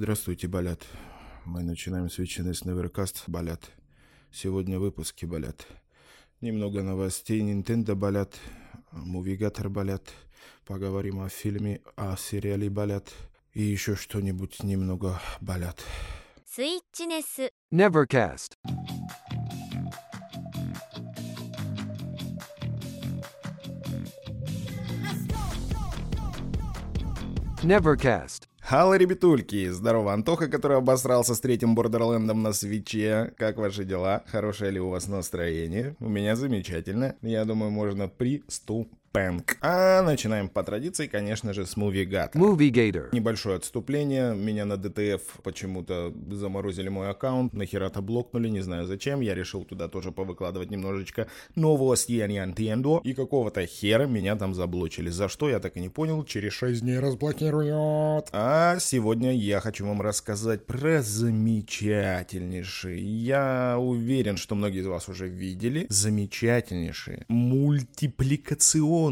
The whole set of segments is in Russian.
Здравствуйте, болят. Мы начинаем с вечины с Неверкаст, Балят. Сегодня выпуски, болят. Немного новостей Nintendo, болят, Мувигатор, болят. Поговорим о фильме, о сериале, болят И еще что-нибудь немного, болят. Свитчинес. Nevercast. Nevercast. Хало, ребятульки! Здорово, Антоха, который обосрался с третьим Бордерлендом на свече. Как ваши дела? Хорошее ли у вас настроение? У меня замечательно. Я думаю, можно приступать. А начинаем по традиции, конечно же, с Movie Gata. Movie Gator. Небольшое отступление. Меня на DTF почему-то заморозили мой аккаунт. Нахера-то блокнули, не знаю зачем. Я решил туда тоже повыкладывать немножечко новости о Nintendo. И какого-то хера меня там заблочили. За что, я так и не понял. Через 6 дней разблокируют. А сегодня я хочу вам рассказать про замечательнейший. Я уверен, что многие из вас уже видели. Замечательнейший мультипликационный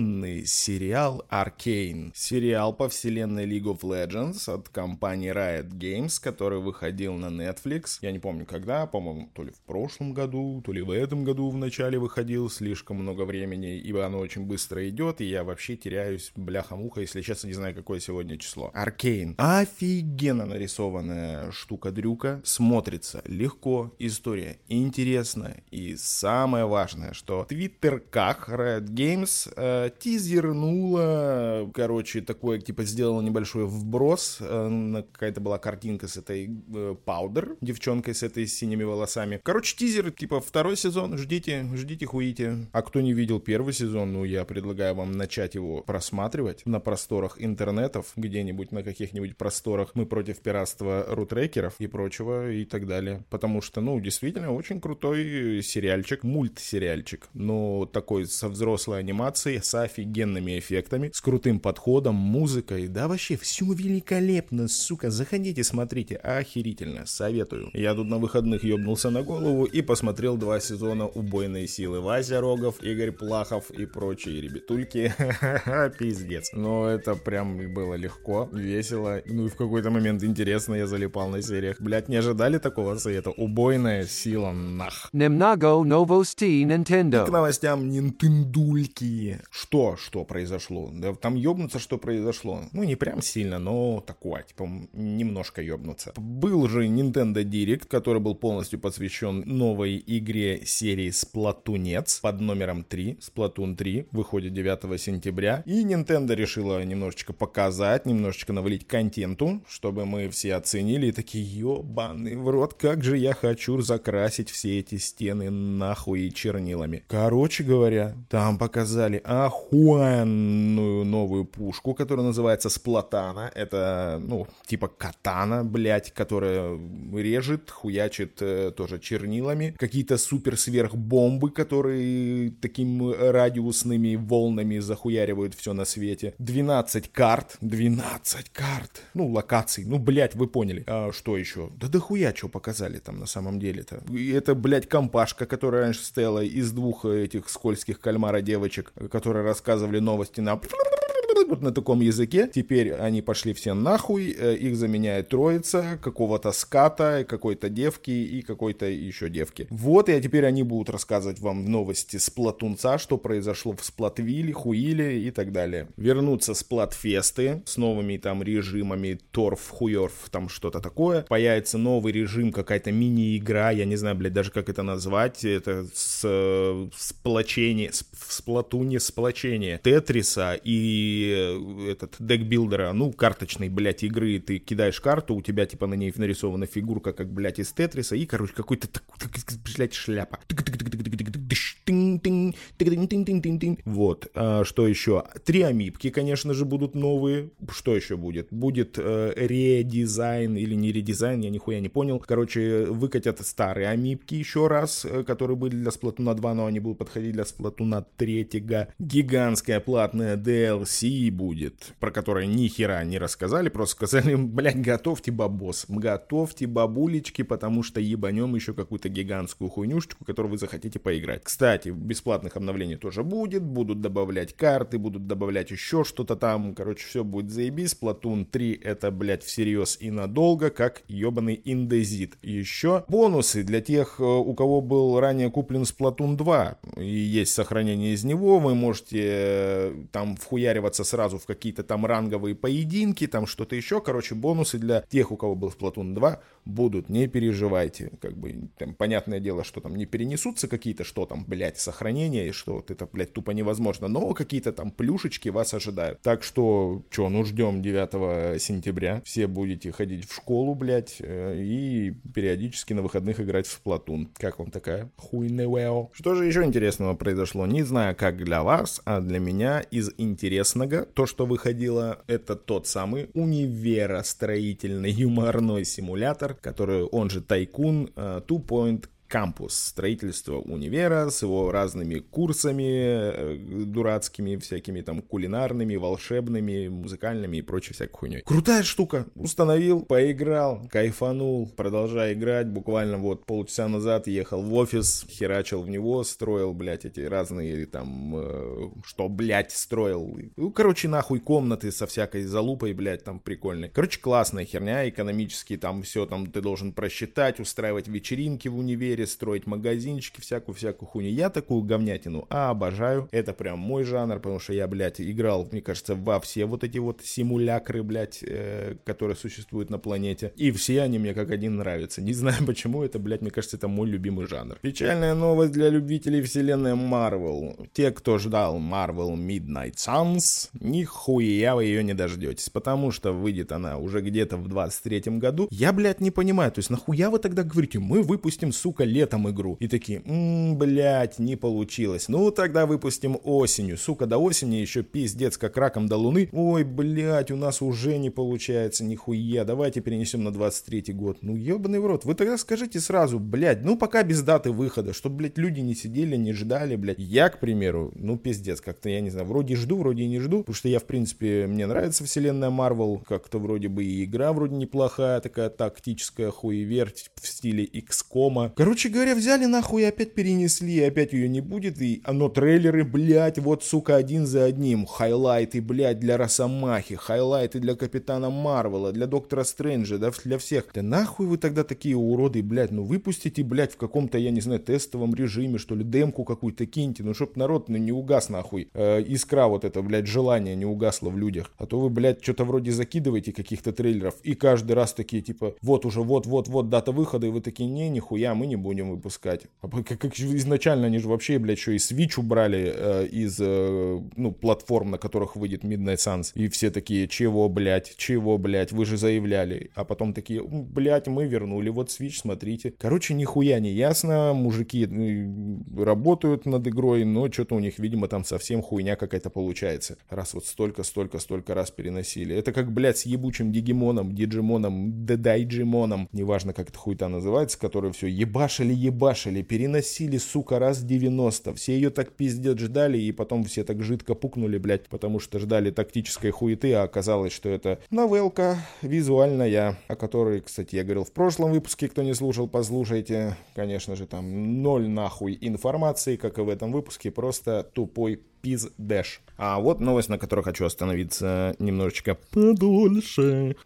сериал Arcane. Сериал по вселенной League of Legends от компании Riot Games, который выходил на Netflix. Я не помню когда, по-моему, то ли в прошлом году, то ли в этом году в начале выходил. Слишком много времени, ибо оно очень быстро идет, и я вообще теряюсь, бляха-муха, если честно, не знаю, какое сегодня число. Arcane. Офигенно нарисованная штука-дрюка. Смотрится легко, история интересная. И самое важное, что в твиттерках Riot Games э, тизернула, короче, такое, типа, сделала небольшой вброс. э, Какая-то была картинка с этой Паудер, девчонкой с этой синими волосами. Короче, тизер, типа, второй сезон, ждите, ждите, хуите. А кто не видел первый сезон, ну, я предлагаю вам начать его просматривать на просторах интернетов, где-нибудь на каких-нибудь просторах мы против пиратства рутрекеров и прочего и так далее. Потому что, ну, действительно, очень крутой сериальчик, мультсериальчик, но такой со взрослой анимацией, с офигенными эффектами, с крутым подходом, музыкой, да вообще все великолепно, сука, заходите, смотрите, охерительно, советую. Я тут на выходных ёбнулся на голову и посмотрел два сезона «Убойной силы». Вася Рогов, Игорь Плахов и прочие ребятульки, пиздец. Но это прям было легко, весело, ну и в какой-то момент интересно, я залипал на сериях. Блять, не ожидали такого совета? Убойная сила, нах. Немного новостей К Nintendo. новостям Нинтендульки. Что, что произошло? Да там ёбнуться, что произошло. Ну, не прям сильно, но такое, типа, немножко ёбнуться. Был же Nintendo Direct, который был полностью посвящен новой игре серии Splatoonец под номером 3. Splatoon 3 выходит 9 сентября. И Nintendo решила немножечко показать, немножечко навалить контенту, чтобы мы все оценили и такие, ёбаный в рот, как же я хочу закрасить все эти стены нахуй чернилами. Короче говоря, там показали охуенную новую пушку, которая называется Сплатана. Это, ну, типа катана, блядь, которая режет, хуячит э, тоже чернилами. Какие-то супер-сверхбомбы, которые таким радиусными волнами захуяривают все на свете. 12 карт, 12 карт. Ну, локаций, ну, блядь, вы поняли. А что еще? Да дохуя что показали там на самом деле-то. И Это, блядь, компашка, которая раньше стояла из двух этих скользких кальмара девочек, которые рассказывали новости на вот на таком языке. Теперь они пошли все нахуй, э, их заменяет троица, какого-то ската, какой-то девки и какой-то еще девки. Вот, и теперь они будут рассказывать вам новости с Платунца, что произошло в Сплатвиле, Хуиле и так далее. Вернутся Сплатфесты с новыми там режимами, торф, хуерф, там что-то такое. Появится новый режим, какая-то мини-игра, я не знаю, блядь, даже как это назвать. Это с, э, сплочение, с- в Сплатуне сплочение Тетриса и э, этот декбилдера, ну, карточной, блядь, игры. Ты кидаешь карту, у тебя, типа, на ней нарисована фигурка, как, блядь, из Тетриса, и, короче, какой-то, блядь, шляпа. Вот, а, что еще? Три амипки, конечно же, будут новые. Что еще будет? Будет э, редизайн или не редизайн, я нихуя не понял. Короче, выкатят старые амипки еще раз, э, которые были для Сплатуна 2, но они будут подходить для Сплатуна 3. Гигантская платная DLC будет, про которое ни хера не рассказали, просто сказали, блядь, готовьте бабос, готовьте бабулечки, потому что ебанем еще какую-то гигантскую хуйнюшечку, которую вы захотите поиграть. Кстати, кстати, бесплатных обновлений тоже будет, будут добавлять карты, будут добавлять еще что-то там, короче, все будет заебись. Splatoon 3 это, блядь, всерьез и надолго, как ебаный индезит. Еще бонусы для тех, э, у кого был ранее куплен Splatoon 2 и есть сохранение из него, вы можете э, там вхуяриваться сразу в какие-то там ранговые поединки, там что-то еще, короче, бонусы для тех, у кого был Splatoon 2 будут, не переживайте, как бы, там, понятное дело, что там не перенесутся какие-то, что там, блядь, сохранения, и что вот это, блядь, тупо невозможно, но какие-то там плюшечки вас ожидают. Так что, что, ну ждем 9 сентября, все будете ходить в школу, блядь, э, и периодически на выходных играть в Splatoon. Как вам такая хуйневео? Что же еще интересного произошло? Не знаю, как для вас, а для меня из интересного, то, что выходило, это тот самый универостроительный юморной симулятор, который он же Тайкун uh, Two Point кампус, строительство универа с его разными курсами э, дурацкими, всякими там кулинарными, волшебными, музыкальными и прочей всякой хуйней. Крутая штука. Установил, поиграл, кайфанул, продолжая играть. Буквально вот полчаса назад ехал в офис, херачил в него, строил, блядь, эти разные там, э, что, блядь, строил. Ну, короче, нахуй комнаты со всякой залупой, блядь, там прикольные. Короче, классная херня, экономически там все там ты должен просчитать, устраивать вечеринки в универе, строить магазинчики, всякую-всякую хуйню. Я такую говнятину а, обожаю. Это прям мой жанр, потому что я, блядь, играл, мне кажется, во все вот эти вот симулякры, блядь, э, которые существуют на планете. И все они мне как один нравятся. Не знаю почему, это, блядь, мне кажется, это мой любимый жанр. Печальная новость для любителей вселенной Marvel. Те, кто ждал Marvel Midnight Suns, нихуя вы ее не дождетесь, потому что выйдет она уже где-то в 23 году. Я, блядь, не понимаю, то есть нахуя вы тогда говорите, мы выпустим, сука, летом игру. И такие, ммм, блядь, не получилось. Ну, тогда выпустим осенью. Сука, до осени еще пиздец, как раком до луны. Ой, блядь, у нас уже не получается, нихуя. Давайте перенесем на 23 год. Ну, ебаный в рот. Вы тогда скажите сразу, блядь, ну, пока без даты выхода, чтобы, блядь, люди не сидели, не ждали, блядь. Я, к примеру, ну, пиздец, как-то, я не знаю, вроде жду, вроде не жду, потому что я, в принципе, мне нравится вселенная Марвел, как-то вроде бы и игра вроде неплохая, такая тактическая хуеверть в стиле XCOM. Короче, Короче говоря, взяли нахуй и опять перенесли, и опять ее не будет, и оно трейлеры, блядь, вот, сука, один за одним, хайлайты, блядь, для Росомахи, хайлайты для Капитана Марвела, для Доктора Стрэнджа, да, для всех. Да нахуй вы тогда такие уроды, блядь, ну выпустите, блядь, в каком-то, я не знаю, тестовом режиме, что ли, демку какую-то киньте, ну чтоб народ ну, не угас нахуй, э, искра вот это, блядь, желание не угасло в людях. А то вы, блядь, что-то вроде закидываете каких-то трейлеров, и каждый раз такие, типа, вот уже, вот-вот-вот дата выхода, и вы такие, не, нихуя, мы не будем выпускать. А как, как изначально они же вообще, блядь, еще и Switch убрали э, из, э, ну, платформ, на которых выйдет Midnight Suns. И все такие, чего, блядь, чего, блядь, вы же заявляли. А потом такие, блядь, мы вернули, вот Switch, смотрите. Короче, нихуя не ясно, мужики ну, работают над игрой, но что-то у них, видимо, там совсем хуйня какая-то получается. Раз вот столько, столько, столько раз переносили. Это как, блядь, с ебучим Дигимоном, Диджимоном, Дедайджимоном, неважно, как это хуйта называется, который все ебаш ебашили, переносили, сука, раз 90. Все ее так пиздец ждали, и потом все так жидко пукнули, блядь, потому что ждали тактической хуеты, а оказалось, что это новелка визуальная, о которой, кстати, я говорил в прошлом выпуске, кто не слушал, послушайте. Конечно же, там ноль нахуй информации, как и в этом выпуске, просто тупой пиздеш. А вот новость, на которой хочу остановиться немножечко подольше.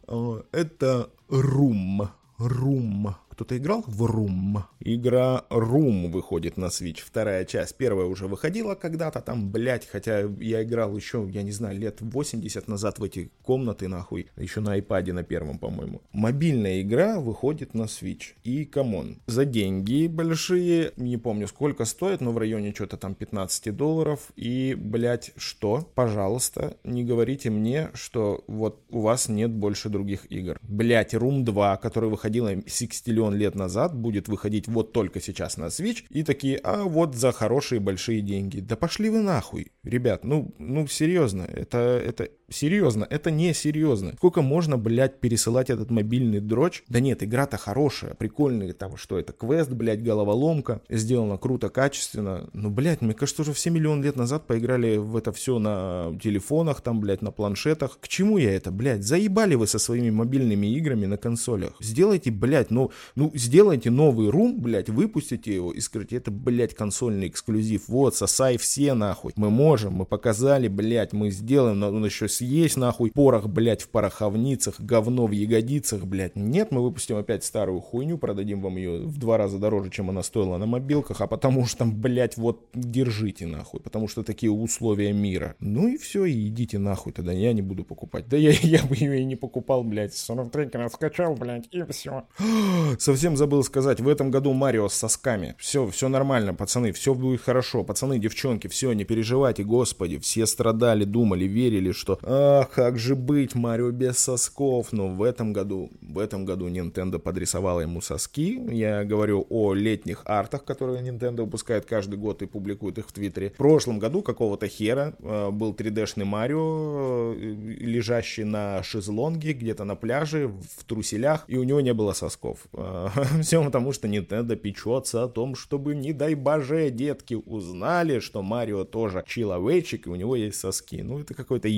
Это Рум. Room кто-то играл в Room? Игра Room выходит на Switch, вторая часть. Первая уже выходила когда-то там, блять, хотя я играл еще, я не знаю, лет 80 назад в эти комнаты, нахуй. Еще на iPad на первом, по-моему. Мобильная игра выходит на Switch. И, come on, за деньги большие, не помню сколько стоит, но в районе что-то там 15 долларов. И, блять, что? Пожалуйста, не говорите мне, что вот у вас нет больше других игр. Блять, Room 2, которая выходила 60 миллион лет назад будет выходить вот только сейчас на Switch, и такие, а вот за хорошие большие деньги. Да пошли вы нахуй, ребят, ну, ну серьезно, это, это Серьезно, это не серьезно. Сколько можно, блядь, пересылать этот мобильный дрочь? Да нет, игра-то хорошая, прикольная, там, что это, квест, блядь, головоломка, сделано круто, качественно. Ну, блядь, мне кажется, уже все миллион лет назад поиграли в это все на телефонах, там, блядь, на планшетах. К чему я это, блядь? Заебали вы со своими мобильными играми на консолях. Сделайте, блядь, ну, ну, сделайте новый рум, блядь, выпустите его и скажите, это, блядь, консольный эксклюзив. Вот, сосай все, нахуй. Мы можем, мы показали, блядь, мы сделаем, но он еще съесть, нахуй, порох, блядь, в пороховницах, говно в ягодицах, блядь. Нет, мы выпустим опять старую хуйню, продадим вам ее в два раза дороже, чем она стоила на мобилках, а потому что там, блядь, вот держите, нахуй, потому что такие условия мира. Ну и все, и идите нахуй тогда, я не буду покупать. Да я, я бы ее и не покупал, блядь, 43 скачал, блядь, и все. Совсем забыл сказать, в этом году Марио с сосками. Все, все нормально, пацаны, все будет хорошо. Пацаны, девчонки, все, не переживайте, господи, все страдали, думали, верили, что ах, как же быть, Марио без сосков. Но в этом году, в этом году Nintendo подрисовала ему соски. Я говорю о летних артах, которые Nintendo выпускает каждый год и публикует их в Твиттере. В прошлом году какого-то хера э, был 3D-шный Марио, э, лежащий на шезлонге где-то на пляже в труселях, и у него не было сосков. Э, Все потому, что Nintendo печется о том, чтобы, не дай боже, детки узнали, что Марио тоже человечек, и у него есть соски. Ну, это какой-то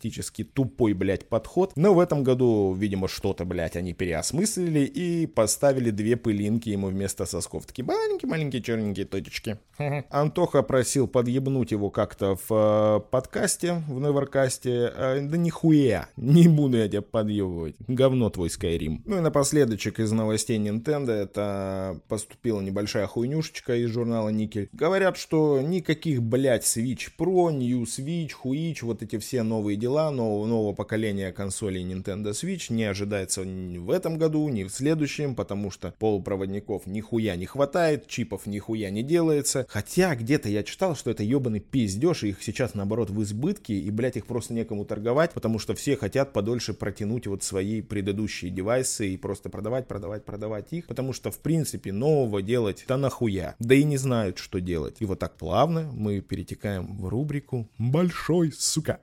ебанистический тупой, блядь, подход. Но в этом году, видимо, что-то, блядь, они переосмыслили и поставили две пылинки ему вместо сосков. Такие маленькие-маленькие черненькие точечки. Антоха просил подъебнуть его как-то в э, подкасте, в Неверкасте. Э, да нихуя, не буду я тебя подъебывать. Говно твой Skyrim. Ну и напоследочек из новостей Nintendo это поступила небольшая хуйнюшечка из журнала Никель. Говорят, что никаких, блядь, Switch Pro, New Switch, Хуич, вот эти все новые дела нового, нового поколения консолей Nintendo Switch не ожидается ни в этом году, ни в следующем, потому что полупроводников нихуя не хватает, чипов нихуя не делается. Хотя где-то я читал, что это ебаный пиздеж, и их сейчас наоборот в избытке, и, блядь, их просто некому торговать, потому что все хотят подольше протянуть вот свои предыдущие девайсы и просто продавать, продавать, продавать их, потому что, в принципе, нового делать да нахуя. Да и не знают, что делать. И вот так плавно мы перетекаем в рубрику «Большой, сука,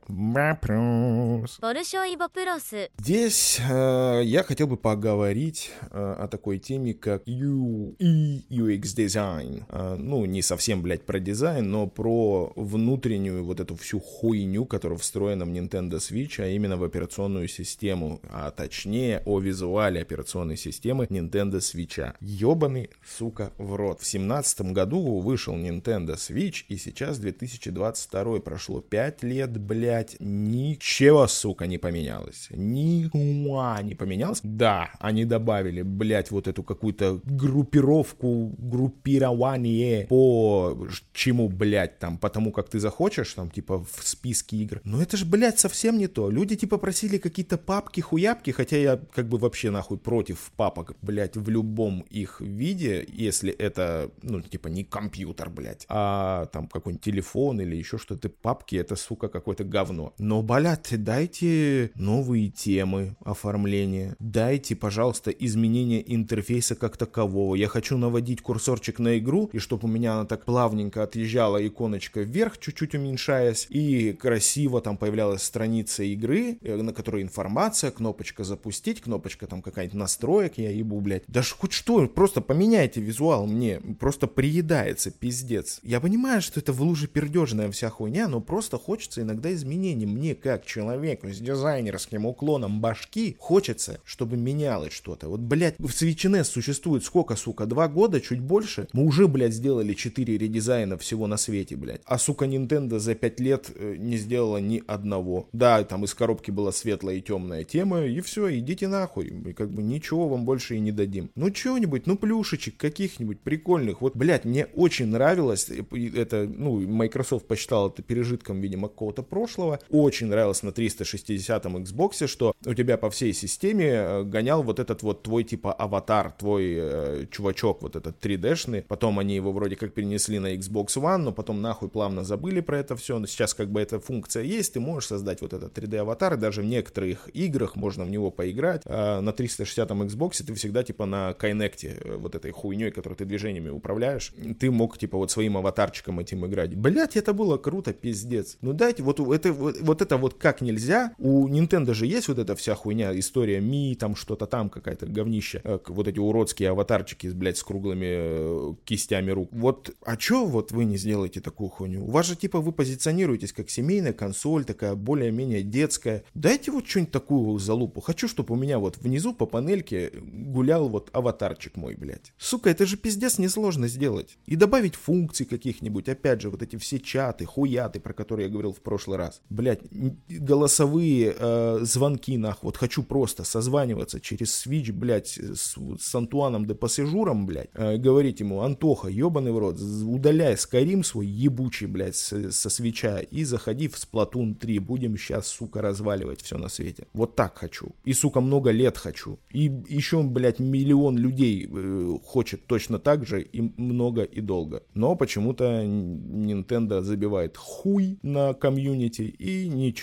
вопрос. Большой вопрос. Здесь э, я хотел бы поговорить э, о такой теме, как UI, UX дизайн. Э, ну, не совсем, блядь, про дизайн, но про внутреннюю вот эту всю хуйню, которая встроена в Nintendo Switch, а именно в операционную систему, а точнее о визуале операционной системы Nintendo Switch. Ёбаный, сука, в рот. В семнадцатом году вышел Nintendo Switch, и сейчас 2022 прошло 5 лет, блядь, ни ничего, сука, не поменялось. Нихуя не поменялось. Да, они добавили, блядь, вот эту какую-то группировку, группирование по чему, блядь, там, потому как ты захочешь, там, типа, в списке игр. Но это же, блядь, совсем не то. Люди, типа, просили какие-то папки-хуяпки, хотя я, как бы, вообще, нахуй, против папок, блядь, в любом их виде, если это, ну, типа, не компьютер, блядь, а там какой-нибудь телефон или еще что-то, папки, это, сука, какое-то говно. Но, блядь, дайте новые темы оформления, дайте, пожалуйста, изменение интерфейса как такового. Я хочу наводить курсорчик на игру, и чтобы у меня она так плавненько отъезжала иконочка вверх, чуть-чуть уменьшаясь, и красиво там появлялась страница игры, э, на которой информация, кнопочка запустить, кнопочка там какая-нибудь настроек, я ебу, блядь. Даже хоть что, просто поменяйте визуал мне, просто приедается, пиздец. Я понимаю, что это в луже пердежная вся хуйня, но просто хочется иногда изменений. Мне, как человеку с дизайнерским уклоном башки, хочется, чтобы менялось что-то. Вот, блядь, в NES существует сколько, сука, два года, чуть больше? Мы уже, блядь, сделали 4 редизайна всего на свете, блядь. А, сука, Nintendo за 5 лет э, не сделала ни одного. Да, там из коробки была светлая и темная тема, и все, идите нахуй. И как бы ничего вам больше и не дадим. Ну, чего-нибудь, ну, плюшечек каких-нибудь прикольных. Вот, блядь, мне очень нравилось, э, это, ну, Microsoft посчитал это пережитком, видимо, какого-то прошлого. Очень нравилось на 360-м Xbox, что у тебя по всей системе э, гонял вот этот вот твой, типа, аватар, твой э, чувачок, вот этот 3D-шный. Потом они его вроде как перенесли на Xbox One, но потом нахуй плавно забыли про это все. Но сейчас как бы эта функция есть, ты можешь создать вот этот 3D-аватар, и даже в некоторых играх можно в него поиграть. А на 360-м Xbox ты всегда, типа, на Kinect, э, вот этой хуйней, которой ты движениями управляешь, ты мог, типа, вот своим аватарчиком этим играть. Блять, это было круто, пиздец. Ну дайте, вот это, вот, вот это что вот как нельзя, у Nintendo же есть вот эта вся хуйня, история Ми, там что-то там, какая-то говнище, э, вот эти уродские аватарчики, блядь, с круглыми э, кистями рук. Вот, а чё вот вы не сделаете такую хуйню? У вас же, типа, вы позиционируетесь как семейная консоль, такая более-менее детская. Дайте вот что-нибудь такую залупу. Хочу, чтобы у меня вот внизу по панельке гулял вот аватарчик мой, блядь. Сука, это же пиздец несложно сделать. И добавить функций каких-нибудь, опять же, вот эти все чаты, хуяты, про которые я говорил в прошлый раз. Блядь, голосовые э, звонки, нахуй. Вот хочу просто созваниваться через Switch, блядь, с, с Антуаном де Пассажуром, блядь. Э, говорить ему, Антоха, ебаный в рот, удаляй Скайрим свой ебучий, блядь, с, со свеча и заходи в Splatoon 3. Будем сейчас, сука, разваливать все на свете. Вот так хочу. И, сука, много лет хочу. И еще, блядь, миллион людей э, хочет точно так же и много и долго. Но почему-то Nintendo забивает хуй на комьюнити и ничего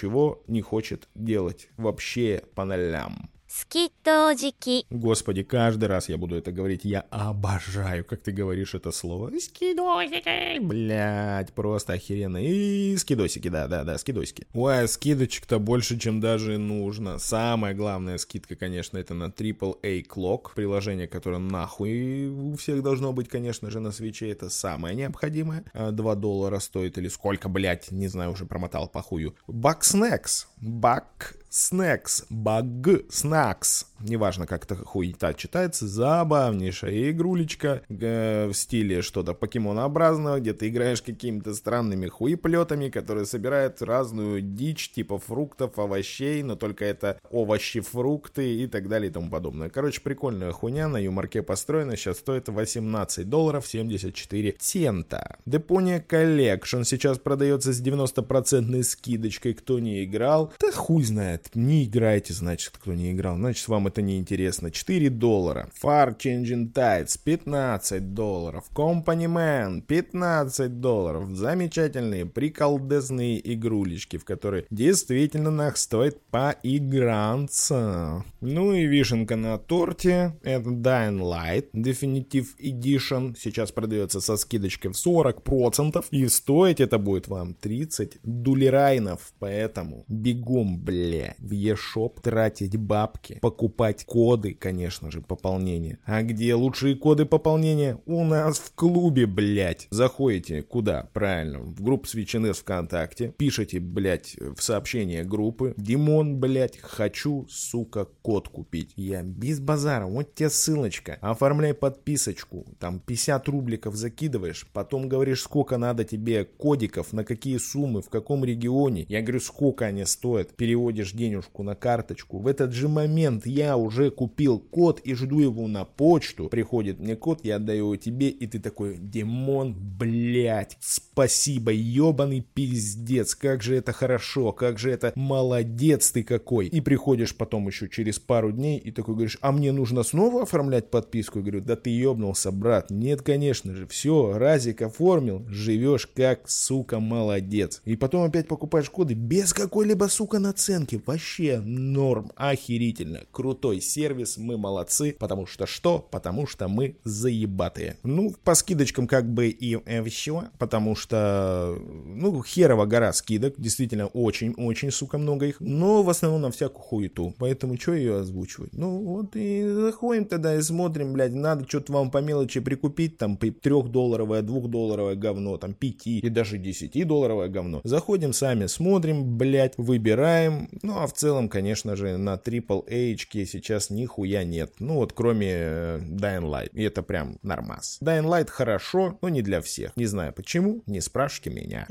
не хочет делать вообще по нолям. Скидожики. Господи, каждый раз я буду это говорить. Я обожаю, как ты говоришь это слово. Скидосики. Блять, просто охеренно. И скидосики, да, да, да, скидосики. Ой, а скидочек-то больше, чем даже нужно. Самая главная скидка, конечно, это на AAA Clock. Приложение, которое нахуй у всех должно быть, конечно же, на свече. Это самое необходимое. А, 2 доллара стоит или сколько, блять, не знаю, уже промотал по хую. Bucksnacks. Buck Снэкс, баг, снакс, неважно как это хуета читается, забавнейшая игрулечка э, в стиле что-то покемонообразного, где ты играешь какими-то странными хуеплетами, которые собирают разную дичь, типа фруктов, овощей, но только это овощи, фрукты и так далее и тому подобное. Короче, прикольная хуйня, на юморке построена, сейчас стоит 18 долларов 74 цента. Депония Collection сейчас продается с 90% скидочкой, кто не играл, да хуй знает, не играйте, значит, кто не играл. Значит, вам это не интересно. 4 доллара. Far Changing Tides 15 долларов. Company Man 15 долларов. Замечательные, приколдесные игрулечки, в которые действительно нах стоит поиграться. Ну и вишенка на торте. Это Dying Light Definitive Edition. Сейчас продается со скидочкой в 40%. И стоить это будет вам 30 дулерайнов. Поэтому бегом, бля в eShop, тратить бабки, покупать коды, конечно же, пополнения. А где лучшие коды пополнения? У нас в клубе, блять. Заходите куда? Правильно, в группу SwitchNS ВКонтакте, пишите, блять, в сообщение группы, Димон, блять, хочу, сука, код купить. Я без базара, вот тебе ссылочка, оформляй подписочку, там 50 рубликов закидываешь, потом говоришь, сколько надо тебе кодиков, на какие суммы, в каком регионе. Я говорю, сколько они стоят, переводишь денежку на карточку. В этот же момент я уже купил код и жду его на почту. Приходит мне код, я отдаю его тебе, и ты такой, Димон, блять, спасибо, ебаный пиздец, как же это хорошо, как же это молодец ты какой. И приходишь потом еще через пару дней и такой говоришь, а мне нужно снова оформлять подписку? Я говорю, да ты ебнулся, брат. Нет, конечно же, все, разик оформил, живешь как, сука, молодец. И потом опять покупаешь коды без какой-либо, сука, наценки вообще норм, охерительно, крутой сервис, мы молодцы, потому что что? Потому что мы заебатые. Ну, по скидочкам как бы и э, все, потому что, ну, херова гора скидок, действительно очень-очень, сука, много их, но в основном на всякую хуету, поэтому что ее озвучивать? Ну, вот и заходим тогда и смотрим, блядь, надо что-то вам по мелочи прикупить, там, трехдолларовое, двухдолларовое говно, там, пяти и даже десятидолларовое говно. Заходим сами, смотрим, блядь, выбираем, ну, а в целом, конечно же, на AAA сейчас нихуя нет. Ну вот кроме э, Dying Light. И это прям нормас. Dying Light хорошо, но не для всех. Не знаю почему, не спрашивайте меня.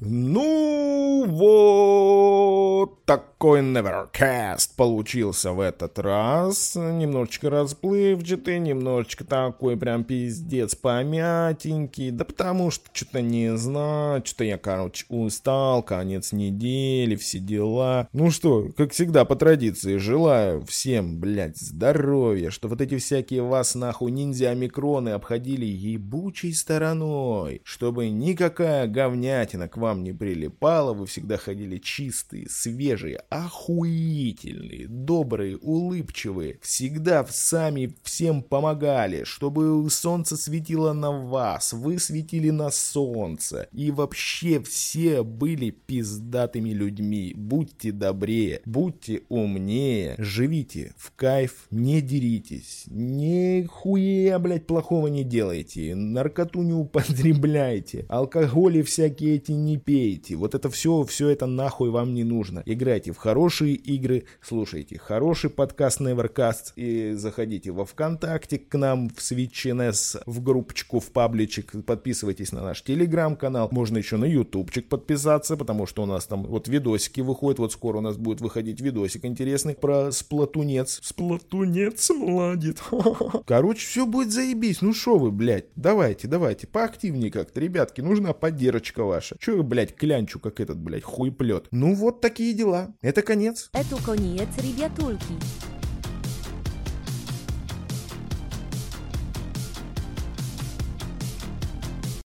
Ну вот такой Nevercast получился в этот раз. Немножечко расплывчатый, немножечко такой прям пиздец помятенький. Да потому что что-то не знаю, что-то я, короче, устал, конец недели, все дела. Ну что, как всегда, по традиции, желаю всем, блядь, здоровья, что вот эти всякие вас нахуй ниндзя-омикроны обходили ебучей стороной, чтобы никакая говнятина к вам не прилипала, вы всегда ходили чистые, свежие, охуительные, добрые, улыбчивые, всегда сами всем помогали, чтобы солнце светило на вас, вы светили на солнце, и вообще все были пиздатыми людьми. Будьте добрее, будьте умнее, живите в кайф, не деритесь, ни хуя, блядь, плохого не делайте, наркоту не употребляйте, алкоголи всякие эти не пейте. Вот это все, все это нахуй вам не нужно. Играйте в хорошие игры, слушайте хороший подкаст Nevercast и заходите во ВКонтакте к нам в SwitchNS, в группочку, в пабличек, подписывайтесь на наш телеграм-канал, можно еще на ютубчик подписаться, потому что у нас там вот видосики выходят, вот скоро у нас будет выходить видосик интересный про сплатунец. Сплатунец младит. Короче, все будет заебись, ну шо вы, блядь, давайте, давайте, поактивнее как-то, ребятки, нужна поддержка ваша. Че вы, блядь, клянчу, как этот, блядь, хуйплет. Ну вот такие дела. Это конец. Это конец, ребятульки.